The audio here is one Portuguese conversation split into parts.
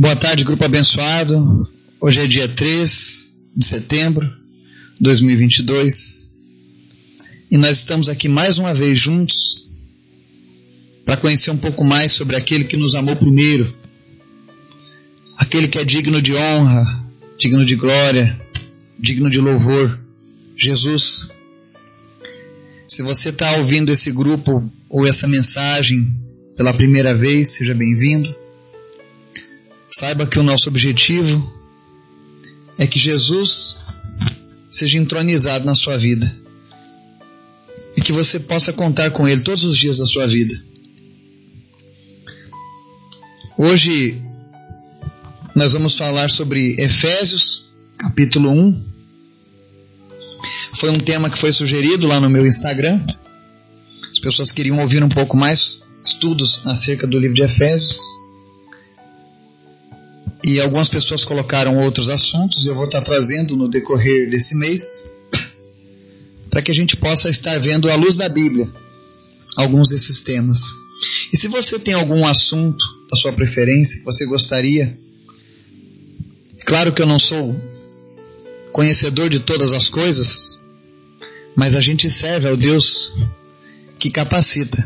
Boa tarde, grupo abençoado. Hoje é dia 3 de setembro de 2022 e nós estamos aqui mais uma vez juntos para conhecer um pouco mais sobre aquele que nos amou primeiro, aquele que é digno de honra, digno de glória, digno de louvor, Jesus. Se você está ouvindo esse grupo ou essa mensagem pela primeira vez, seja bem-vindo. Saiba que o nosso objetivo é que Jesus seja entronizado na sua vida e que você possa contar com Ele todos os dias da sua vida. Hoje nós vamos falar sobre Efésios, capítulo 1. Foi um tema que foi sugerido lá no meu Instagram. As pessoas queriam ouvir um pouco mais estudos acerca do livro de Efésios e algumas pessoas colocaram outros assuntos e eu vou estar trazendo no decorrer desse mês para que a gente possa estar vendo à luz da Bíblia alguns desses temas. E se você tem algum assunto da sua preferência que você gostaria, claro que eu não sou conhecedor de todas as coisas, mas a gente serve ao Deus que capacita.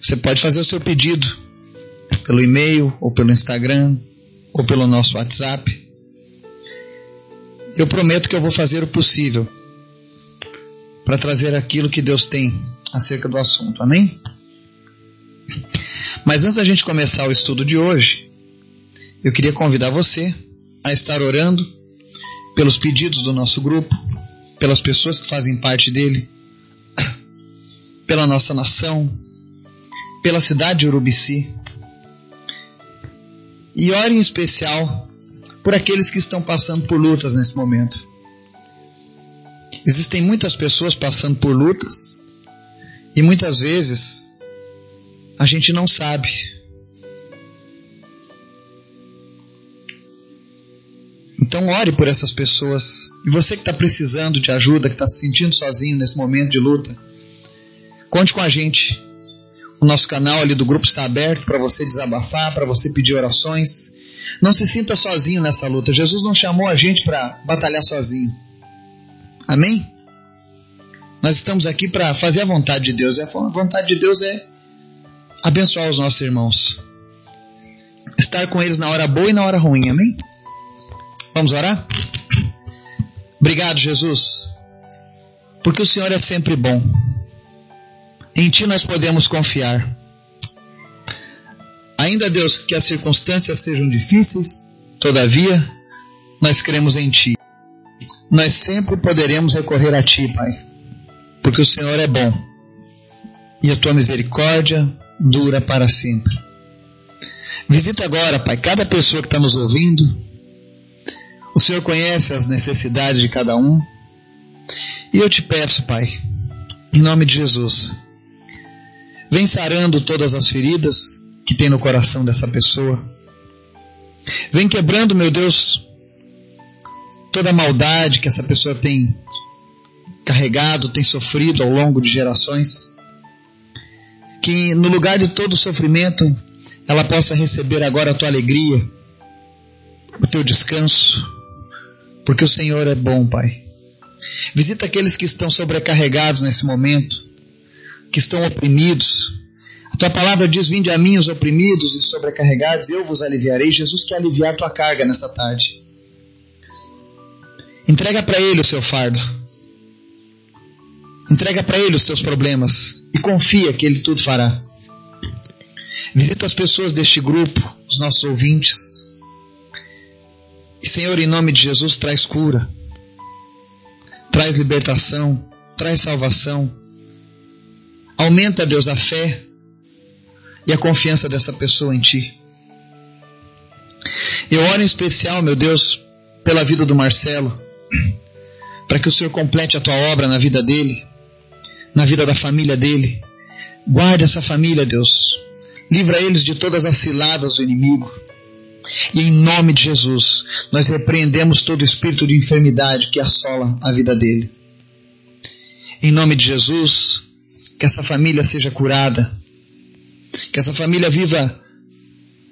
Você pode fazer o seu pedido pelo e-mail ou pelo Instagram ou pelo nosso WhatsApp. Eu prometo que eu vou fazer o possível para trazer aquilo que Deus tem acerca do assunto. Amém? Mas antes da gente começar o estudo de hoje, eu queria convidar você a estar orando pelos pedidos do nosso grupo, pelas pessoas que fazem parte dele, pela nossa nação, pela cidade de Urubici, e ore em especial por aqueles que estão passando por lutas nesse momento. Existem muitas pessoas passando por lutas e muitas vezes a gente não sabe. Então ore por essas pessoas. E você que está precisando de ajuda, que está se sentindo sozinho nesse momento de luta, conte com a gente. O nosso canal ali do grupo está aberto para você desabafar, para você pedir orações. Não se sinta sozinho nessa luta. Jesus não chamou a gente para batalhar sozinho. Amém? Nós estamos aqui para fazer a vontade de Deus. A vontade de Deus é abençoar os nossos irmãos. Estar com eles na hora boa e na hora ruim. Amém? Vamos orar? Obrigado, Jesus, porque o Senhor é sempre bom. Em Ti nós podemos confiar. Ainda, Deus, que as circunstâncias sejam difíceis, todavia, nós cremos em Ti. Nós sempre poderemos recorrer a Ti, Pai, porque o Senhor é bom e a Tua misericórdia dura para sempre. Visita agora, Pai, cada pessoa que está nos ouvindo. O Senhor conhece as necessidades de cada um. E eu te peço, Pai, em nome de Jesus, Vem sarando todas as feridas que tem no coração dessa pessoa. Vem quebrando, meu Deus, toda a maldade que essa pessoa tem carregado, tem sofrido ao longo de gerações. Que no lugar de todo sofrimento, ela possa receber agora a tua alegria, o teu descanso, porque o Senhor é bom, Pai. Visita aqueles que estão sobrecarregados nesse momento que estão oprimidos. A tua palavra diz: Vinde a mim os oprimidos e sobrecarregados, eu vos aliviarei. Jesus quer aliviar tua carga nessa tarde. Entrega para Ele o seu fardo. Entrega para Ele os teus problemas e confia que Ele tudo fará. Visita as pessoas deste grupo, os nossos ouvintes. E, Senhor, em nome de Jesus, traz cura, traz libertação, traz salvação Aumenta, Deus, a fé e a confiança dessa pessoa em Ti. Eu oro em especial, meu Deus, pela vida do Marcelo, para que o Senhor complete a Tua obra na vida dele, na vida da família dele. Guarde essa família, Deus. Livra eles de todas as ciladas do inimigo. E em nome de Jesus, nós repreendemos todo espírito de enfermidade que assola a vida dele. Em nome de Jesus, que essa família seja curada, que essa família viva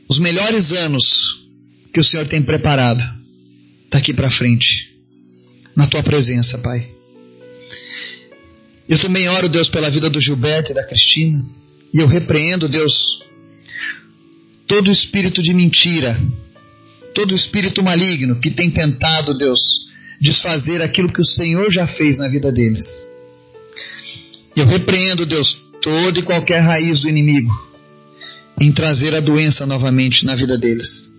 os melhores anos que o Senhor tem preparado daqui para frente, na tua presença, Pai. Eu também oro, Deus, pela vida do Gilberto e da Cristina, e eu repreendo, Deus, todo espírito de mentira, todo espírito maligno que tem tentado, Deus, desfazer aquilo que o Senhor já fez na vida deles. Eu repreendo, Deus, toda e qualquer raiz do inimigo em trazer a doença novamente na vida deles.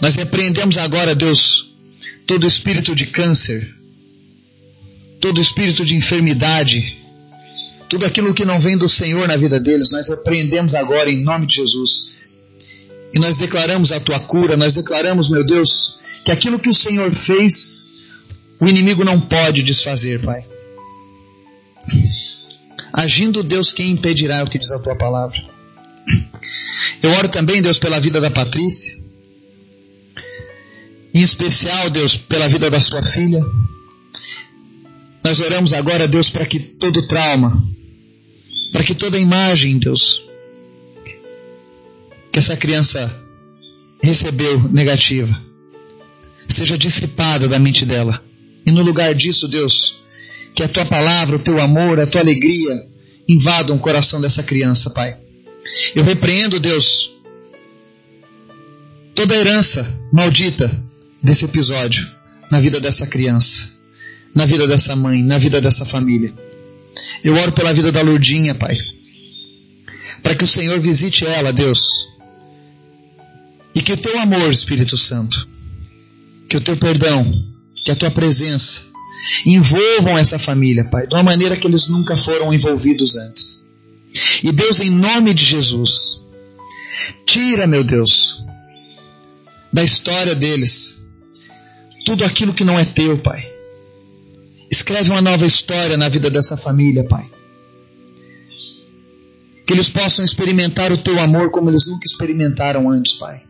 Nós repreendemos agora, Deus, todo espírito de câncer, todo espírito de enfermidade, tudo aquilo que não vem do Senhor na vida deles, nós repreendemos agora em nome de Jesus. E nós declaramos a tua cura, nós declaramos, meu Deus, que aquilo que o Senhor fez, o inimigo não pode desfazer, Pai. Agindo Deus, quem impedirá é o que diz a tua palavra? Eu oro também, Deus, pela vida da Patrícia. Em especial, Deus, pela vida da sua filha. Nós oramos agora, Deus, para que todo trauma, para que toda imagem, Deus, que essa criança recebeu negativa, seja dissipada da mente dela. E no lugar disso, Deus, que a tua palavra, o teu amor, a tua alegria invadam o coração dessa criança, Pai. Eu repreendo, Deus, toda a herança maldita desse episódio na vida dessa criança, na vida dessa mãe, na vida dessa família. Eu oro pela vida da Lourdinha, Pai, para que o Senhor visite ela, Deus, e que o teu amor, Espírito Santo, que o teu perdão, que a tua presença envolvam essa família, Pai, de uma maneira que eles nunca foram envolvidos antes. E Deus, em nome de Jesus, tira, meu Deus, da história deles tudo aquilo que não é teu, Pai. Escreve uma nova história na vida dessa família, Pai. Que eles possam experimentar o teu amor como eles nunca experimentaram antes, Pai.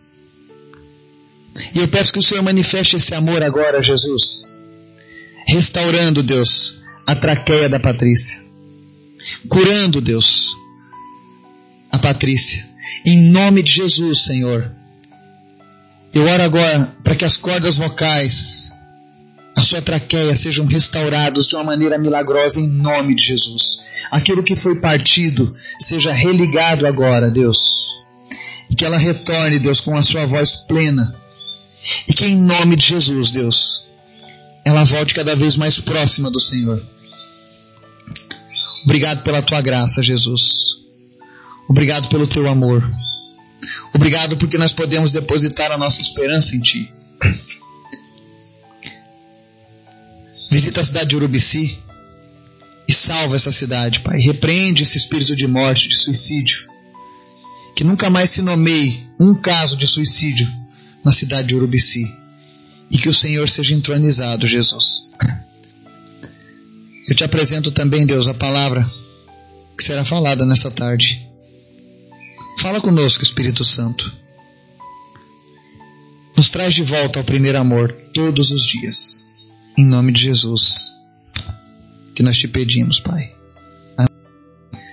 E eu peço que o Senhor manifeste esse amor agora, Jesus. Restaurando, Deus, a traqueia da Patrícia curando, Deus, a Patrícia. Em nome de Jesus, Senhor. Eu oro agora para que as cordas vocais, a sua traqueia sejam restaurados de uma maneira milagrosa em nome de Jesus. Aquilo que foi partido seja religado agora, Deus. E que ela retorne, Deus, com a sua voz plena. E que em nome de Jesus, Deus, ela volte cada vez mais próxima do Senhor. Obrigado pela tua graça, Jesus. Obrigado pelo teu amor. Obrigado porque nós podemos depositar a nossa esperança em ti. Visita a cidade de Urubici e salva essa cidade, Pai. Repreende esse espírito de morte, de suicídio. Que nunca mais se nomeie um caso de suicídio na cidade de Urubici. E que o Senhor seja entronizado, Jesus. Eu te apresento também, Deus, a palavra que será falada nessa tarde. Fala conosco, Espírito Santo. Nos traz de volta ao primeiro amor todos os dias. Em nome de Jesus. Que nós te pedimos, Pai. Amém.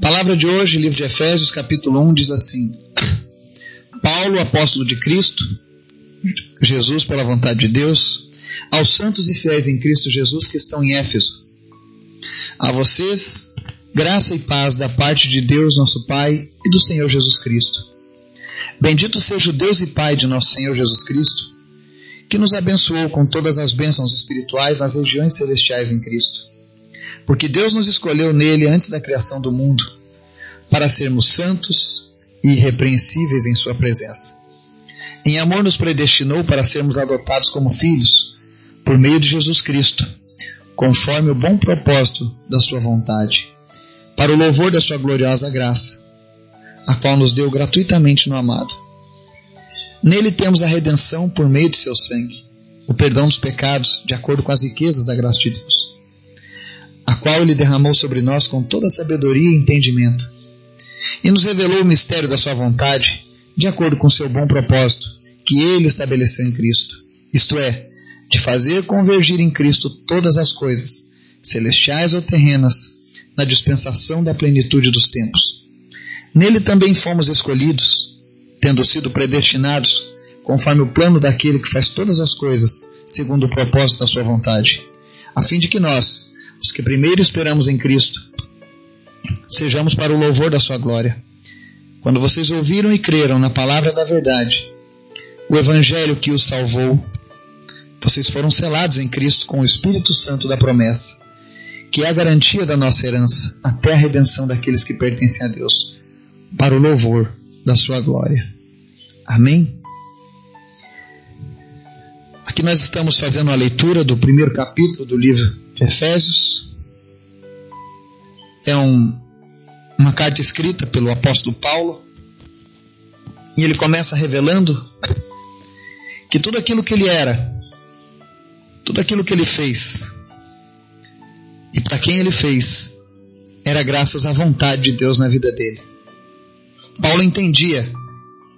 Palavra de hoje, livro de Efésios, capítulo 1, diz assim: Paulo, apóstolo de Cristo, Jesus, pela vontade de Deus, aos santos e fiéis em Cristo Jesus que estão em Éfeso. A vocês, graça e paz da parte de Deus, nosso Pai, e do Senhor Jesus Cristo. Bendito seja o Deus e Pai de nosso Senhor Jesus Cristo, que nos abençoou com todas as bênçãos espirituais nas regiões celestiais em Cristo. Porque Deus nos escolheu nele antes da criação do mundo, para sermos santos e irrepreensíveis em Sua presença. Em amor nos predestinou para sermos adotados como filhos, por meio de Jesus Cristo, conforme o bom propósito da Sua vontade, para o louvor da Sua gloriosa graça, a qual nos deu gratuitamente no amado. Nele temos a redenção por meio de Seu sangue, o perdão dos pecados, de acordo com as riquezas da graça de Deus, a qual Ele derramou sobre nós com toda sabedoria e entendimento, e nos revelou o mistério da Sua vontade, de acordo com seu bom propósito, que Ele estabeleceu em Cristo, isto é, de fazer convergir em Cristo todas as coisas, celestiais ou terrenas, na dispensação da plenitude dos tempos. Nele também fomos escolhidos, tendo sido predestinados conforme o plano daquele que faz todas as coisas segundo o propósito da sua vontade, a fim de que nós, os que primeiro esperamos em Cristo, sejamos para o louvor da sua glória. Quando vocês ouviram e creram na palavra da verdade, o evangelho que os salvou, vocês foram selados em Cristo com o Espírito Santo da promessa, que é a garantia da nossa herança, até a redenção daqueles que pertencem a Deus, para o louvor da sua glória. Amém? Aqui nós estamos fazendo a leitura do primeiro capítulo do livro de Efésios. É um, uma carta escrita pelo apóstolo Paulo. E ele começa revelando que tudo aquilo que ele era, tudo aquilo que ele fez e para quem ele fez era graças à vontade de Deus na vida dele. Paulo entendia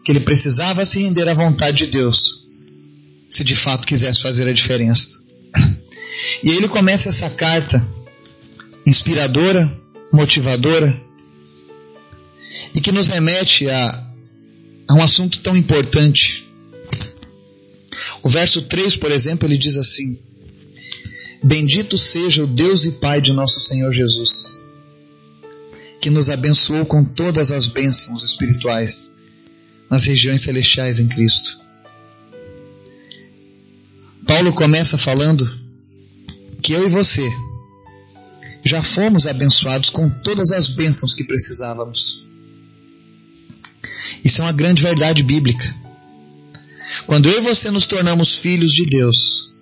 que ele precisava se render à vontade de Deus se de fato quisesse fazer a diferença. E aí ele começa essa carta inspiradora, motivadora e que nos remete a, a um assunto tão importante o verso 3, por exemplo, ele diz assim: Bendito seja o Deus e Pai de nosso Senhor Jesus, que nos abençoou com todas as bênçãos espirituais nas regiões celestiais em Cristo. Paulo começa falando que eu e você já fomos abençoados com todas as bênçãos que precisávamos. Isso é uma grande verdade bíblica. Quando eu e você nos tornamos filhos de Deus,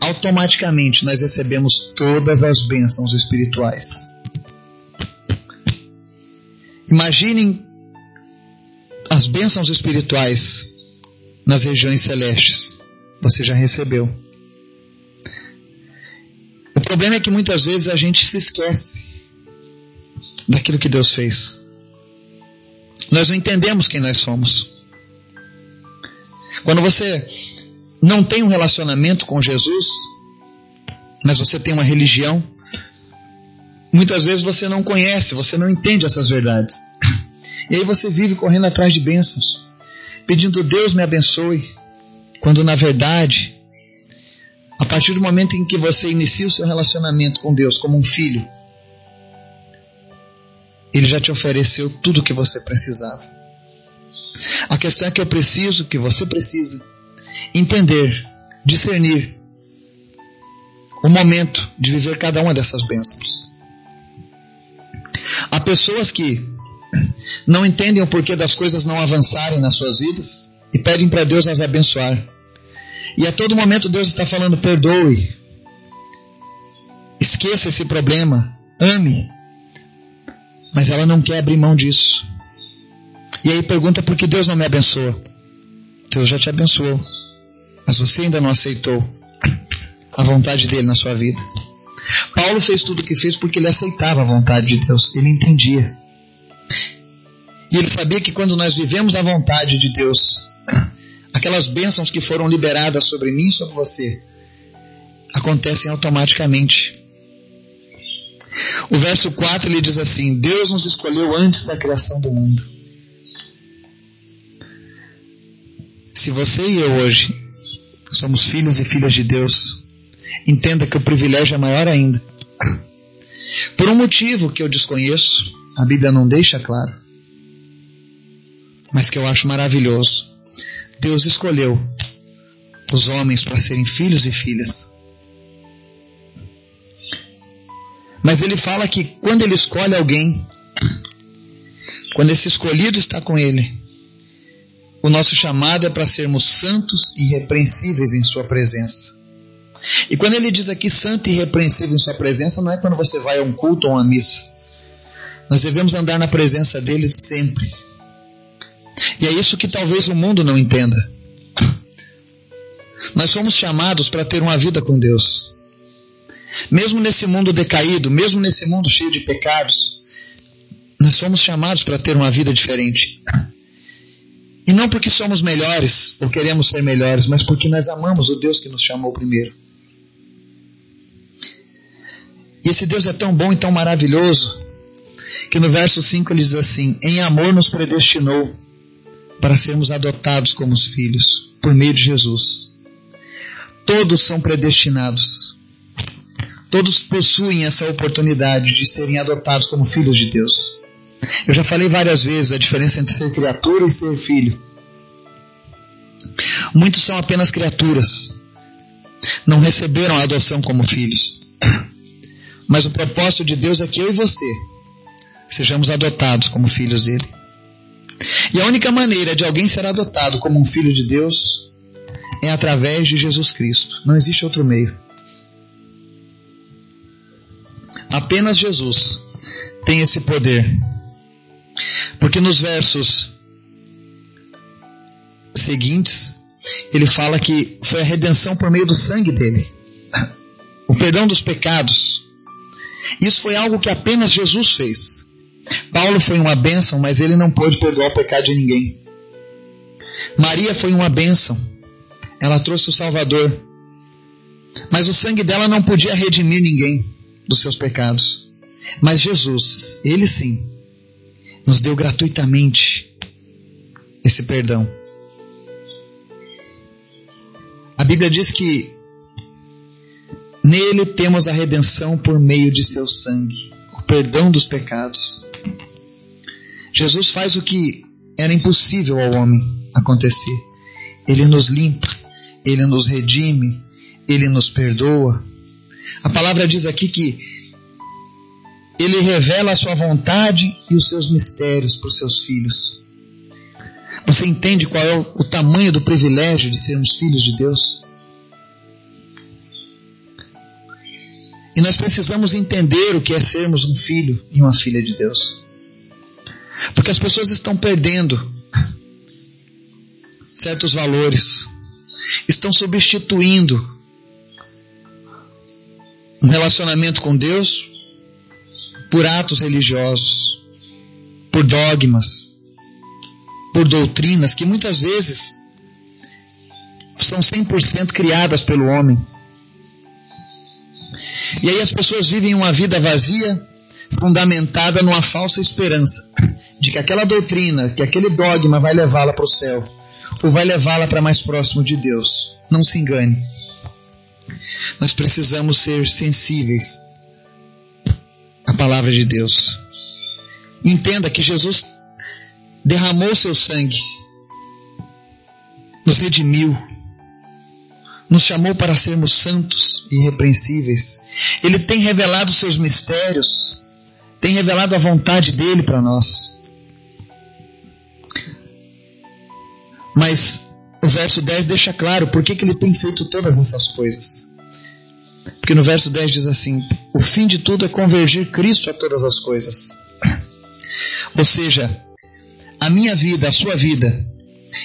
automaticamente nós recebemos todas as bênçãos espirituais. Imaginem as bênçãos espirituais nas regiões celestes. Você já recebeu. O problema é que muitas vezes a gente se esquece daquilo que Deus fez. Nós não entendemos quem nós somos. Quando você não tem um relacionamento com Jesus, mas você tem uma religião, muitas vezes você não conhece, você não entende essas verdades. E aí você vive correndo atrás de bênçãos, pedindo Deus me abençoe, quando na verdade, a partir do momento em que você inicia o seu relacionamento com Deus como um filho, Ele já te ofereceu tudo o que você precisava. A questão é que eu preciso, que você precisa, entender, discernir o momento de viver cada uma dessas bênçãos. Há pessoas que não entendem o porquê das coisas não avançarem nas suas vidas e pedem para Deus as abençoar. E a todo momento Deus está falando: perdoe, esqueça esse problema, ame. Mas ela não quer abrir mão disso. E aí pergunta por que Deus não me abençoa. Deus já te abençoou, mas você ainda não aceitou a vontade dele na sua vida. Paulo fez tudo o que fez porque ele aceitava a vontade de Deus, ele entendia. E ele sabia que quando nós vivemos a vontade de Deus, aquelas bênçãos que foram liberadas sobre mim e sobre você acontecem automaticamente. O verso 4 ele diz assim: Deus nos escolheu antes da criação do mundo Se você e eu hoje somos filhos e filhas de Deus, entenda que o privilégio é maior ainda. Por um motivo que eu desconheço, a Bíblia não deixa claro, mas que eu acho maravilhoso. Deus escolheu os homens para serem filhos e filhas. Mas ele fala que quando ele escolhe alguém, quando esse escolhido está com ele, o nosso chamado é para sermos santos e irrepreensíveis em Sua presença. E quando ele diz aqui santo e irrepreensível em Sua presença, não é quando você vai a um culto ou a uma missa. Nós devemos andar na presença dele sempre. E é isso que talvez o mundo não entenda. Nós somos chamados para ter uma vida com Deus. Mesmo nesse mundo decaído, mesmo nesse mundo cheio de pecados, nós somos chamados para ter uma vida diferente. E não porque somos melhores ou queremos ser melhores, mas porque nós amamos o Deus que nos chamou primeiro. E esse Deus é tão bom e tão maravilhoso que no verso 5 ele diz assim: Em amor nos predestinou para sermos adotados como os filhos por meio de Jesus. Todos são predestinados. Todos possuem essa oportunidade de serem adotados como filhos de Deus. Eu já falei várias vezes a diferença entre ser criatura e ser filho. Muitos são apenas criaturas. Não receberam a adoção como filhos. Mas o propósito de Deus é que eu e você sejamos adotados como filhos dele. E a única maneira de alguém ser adotado como um filho de Deus é através de Jesus Cristo. Não existe outro meio. Apenas Jesus tem esse poder. Porque nos versos seguintes, ele fala que foi a redenção por meio do sangue dele. O perdão dos pecados. Isso foi algo que apenas Jesus fez. Paulo foi uma bênção, mas ele não pôde perdoar o pecado de ninguém. Maria foi uma bênção. Ela trouxe o Salvador. Mas o sangue dela não podia redimir ninguém dos seus pecados. Mas Jesus, ele sim, nos deu gratuitamente esse perdão. A Bíblia diz que nele temos a redenção por meio de seu sangue, o perdão dos pecados. Jesus faz o que era impossível ao homem acontecer. Ele nos limpa, ele nos redime, ele nos perdoa. A palavra diz aqui que ele revela a sua vontade e os seus mistérios para os seus filhos. Você entende qual é o tamanho do privilégio de sermos filhos de Deus? E nós precisamos entender o que é sermos um filho e uma filha de Deus. Porque as pessoas estão perdendo certos valores, estão substituindo um relacionamento com Deus por atos religiosos, por dogmas, por doutrinas que muitas vezes são 100% criadas pelo homem. E aí as pessoas vivem uma vida vazia, fundamentada numa falsa esperança de que aquela doutrina, que aquele dogma vai levá-la para o céu, ou vai levá-la para mais próximo de Deus. Não se engane. Nós precisamos ser sensíveis à palavra de Deus. Entenda que Jesus derramou seu sangue, nos redimiu, nos chamou para sermos santos e irrepreensíveis. Ele tem revelado seus mistérios, tem revelado a vontade dele para nós. Mas o verso 10 deixa claro por que, que ele tem feito todas essas coisas. Porque no verso 10 diz assim: O fim de tudo é convergir Cristo a todas as coisas. Ou seja, a minha vida, a sua vida,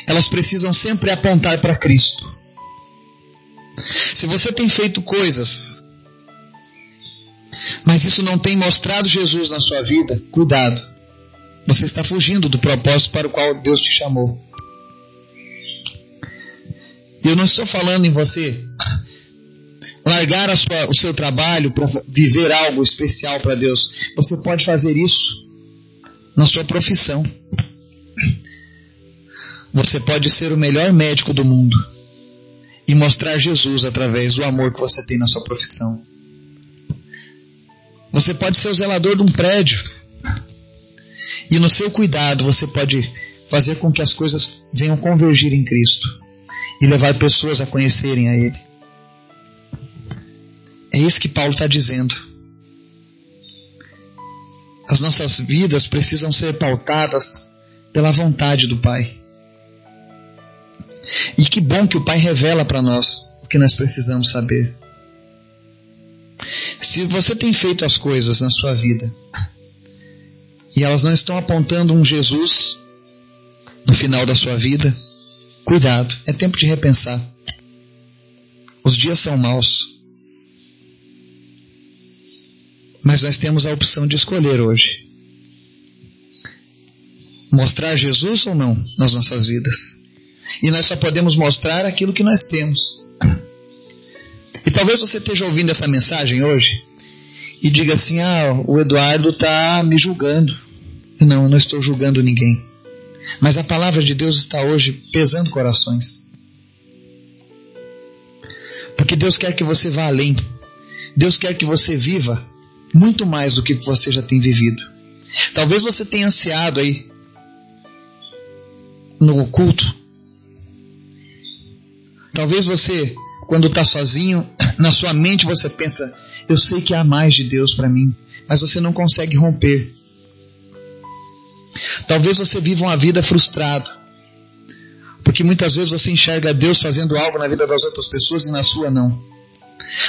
elas precisam sempre apontar para Cristo. Se você tem feito coisas, mas isso não tem mostrado Jesus na sua vida, cuidado. Você está fugindo do propósito para o qual Deus te chamou. Eu não estou falando em você largar sua, o seu trabalho para viver algo especial para Deus. Você pode fazer isso na sua profissão. Você pode ser o melhor médico do mundo e mostrar Jesus através do amor que você tem na sua profissão. Você pode ser o zelador de um prédio e no seu cuidado você pode fazer com que as coisas venham convergir em Cristo e levar pessoas a conhecerem a Ele. É isso que Paulo está dizendo. As nossas vidas precisam ser pautadas pela vontade do Pai. E que bom que o Pai revela para nós o que nós precisamos saber. Se você tem feito as coisas na sua vida e elas não estão apontando um Jesus no final da sua vida, cuidado, é tempo de repensar. Os dias são maus. Mas nós temos a opção de escolher hoje. Mostrar Jesus ou não nas nossas vidas. E nós só podemos mostrar aquilo que nós temos. E talvez você esteja ouvindo essa mensagem hoje e diga assim: Ah, o Eduardo está me julgando. Não, eu não estou julgando ninguém. Mas a palavra de Deus está hoje pesando corações. Porque Deus quer que você vá além. Deus quer que você viva muito mais do que você já tem vivido. Talvez você tenha ansiado aí no culto. Talvez você, quando está sozinho, na sua mente você pensa: eu sei que há mais de Deus para mim, mas você não consegue romper. Talvez você viva uma vida frustrado, porque muitas vezes você enxerga Deus fazendo algo na vida das outras pessoas e na sua não.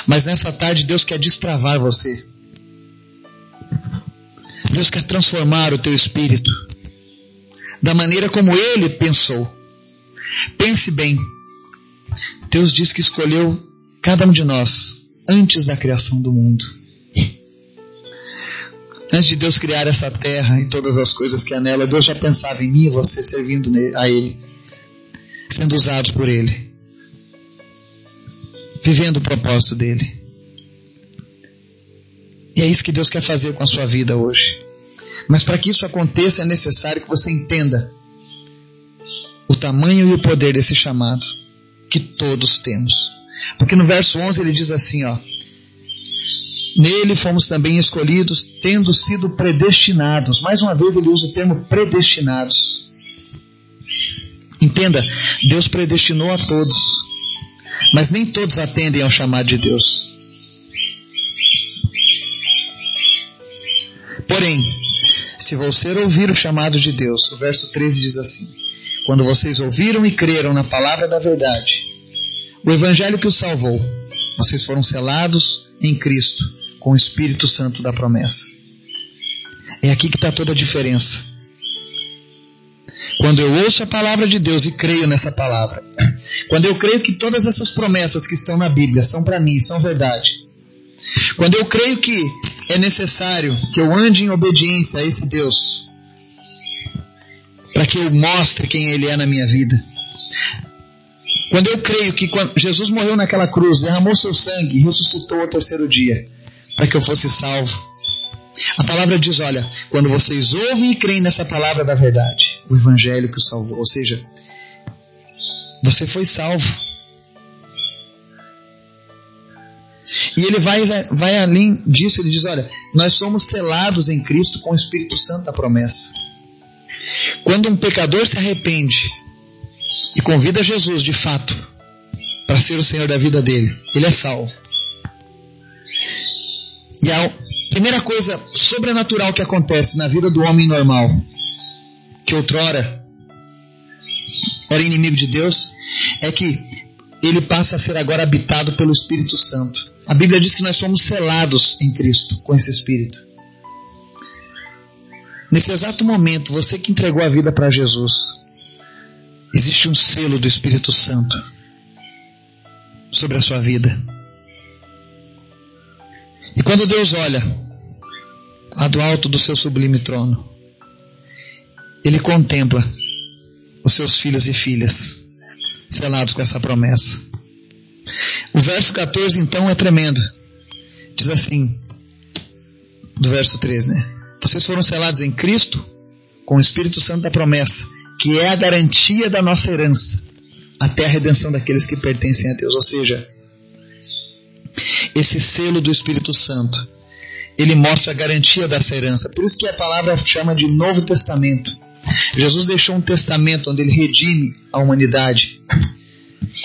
Mas nessa tarde Deus quer destravar você. Deus quer transformar o teu espírito da maneira como ele pensou. Pense bem. Deus diz que escolheu cada um de nós antes da criação do mundo. Antes de Deus criar essa terra e todas as coisas que há nela, Deus já pensava em mim e você servindo a Ele, sendo usados por Ele, vivendo o propósito dele. E é isso que Deus quer fazer com a sua vida hoje. Mas para que isso aconteça é necessário que você entenda o tamanho e o poder desse chamado que todos temos. Porque no verso 11 ele diz assim, ó: Nele fomos também escolhidos, tendo sido predestinados. Mais uma vez ele usa o termo predestinados. Entenda, Deus predestinou a todos, mas nem todos atendem ao chamado de Deus. Porém, se você ouvir o chamado de Deus, o verso 13 diz assim: Quando vocês ouviram e creram na palavra da verdade, o evangelho que os salvou, vocês foram selados em Cristo com o Espírito Santo da promessa. É aqui que está toda a diferença. Quando eu ouço a palavra de Deus e creio nessa palavra, quando eu creio que todas essas promessas que estão na Bíblia são para mim, são verdade, quando eu creio que é necessário que eu ande em obediência a esse Deus, para que eu mostre quem Ele é na minha vida. Quando eu creio que Jesus morreu naquela cruz, derramou seu sangue e ressuscitou ao terceiro dia, para que eu fosse salvo. A palavra diz: olha, quando vocês ouvem e creem nessa palavra da verdade, o evangelho que o salvou, ou seja, você foi salvo. E ele vai, vai além disso, ele diz: olha, nós somos selados em Cristo com o Espírito Santo da promessa. Quando um pecador se arrepende e convida Jesus de fato para ser o Senhor da vida dele, ele é salvo. E a primeira coisa sobrenatural que acontece na vida do homem normal, que outrora era inimigo de Deus, é que ele passa a ser agora habitado pelo Espírito Santo. A Bíblia diz que nós somos selados em Cristo com esse Espírito. Nesse exato momento, você que entregou a vida para Jesus, existe um selo do Espírito Santo sobre a sua vida. E quando Deus olha lá do alto do seu sublime trono, Ele contempla os seus filhos e filhas selados com essa promessa. O verso 14 então é tremendo. Diz assim, do verso 13, né? Vocês foram selados em Cristo com o Espírito Santo da promessa, que é a garantia da nossa herança, até a redenção daqueles que pertencem a Deus. Ou seja, esse selo do Espírito Santo, ele mostra a garantia dessa herança. Por isso que a palavra chama de Novo Testamento. Jesus deixou um testamento onde ele redime a humanidade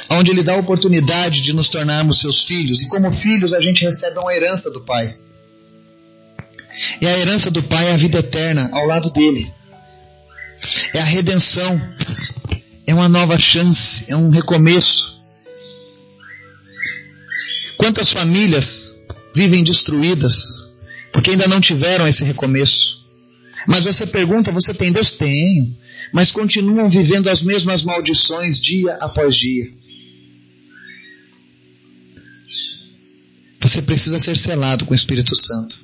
onde Ele dá a oportunidade de nos tornarmos seus filhos, e como filhos a gente recebe uma herança do Pai. E a herança do Pai é a vida eterna ao lado dele, é a redenção, é uma nova chance, é um recomeço. Quantas famílias vivem destruídas porque ainda não tiveram esse recomeço? Mas você pergunta, você tem Deus? Tenho. Mas continuam vivendo as mesmas maldições dia após dia. Você precisa ser selado com o Espírito Santo.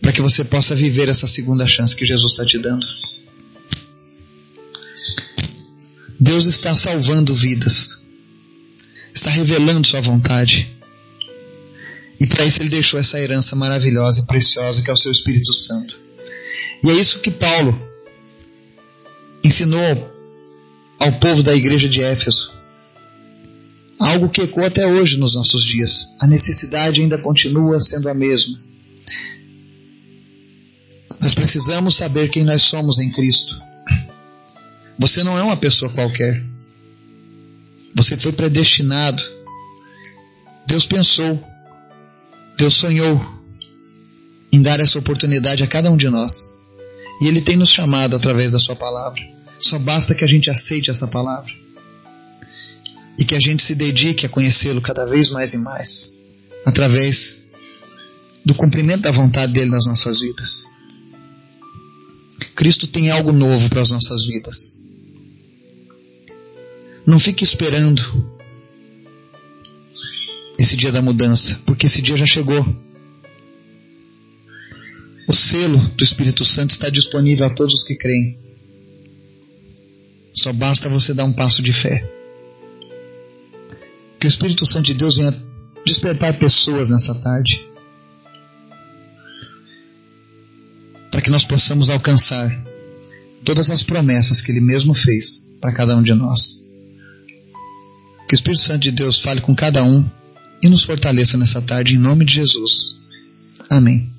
Para que você possa viver essa segunda chance que Jesus está te dando. Deus está salvando vidas. Está revelando sua vontade. E para isso ele deixou essa herança maravilhosa e preciosa que é o seu Espírito Santo. E é isso que Paulo ensinou ao povo da igreja de Éfeso. Algo que ecoa até hoje nos nossos dias. A necessidade ainda continua sendo a mesma. Nós precisamos saber quem nós somos em Cristo. Você não é uma pessoa qualquer. Você foi predestinado. Deus pensou. Deus sonhou em dar essa oportunidade a cada um de nós. E Ele tem nos chamado através da Sua palavra. Só basta que a gente aceite essa palavra e que a gente se dedique a conhecê-lo cada vez mais e mais, através do cumprimento da vontade dele nas nossas vidas. Cristo tem algo novo para as nossas vidas. Não fique esperando esse dia da mudança, porque esse dia já chegou. O selo do Espírito Santo está disponível a todos os que creem. Só basta você dar um passo de fé. Que o Espírito Santo de Deus venha despertar pessoas nessa tarde. Para que nós possamos alcançar todas as promessas que Ele mesmo fez para cada um de nós. Que o Espírito Santo de Deus fale com cada um e nos fortaleça nessa tarde, em nome de Jesus. Amém.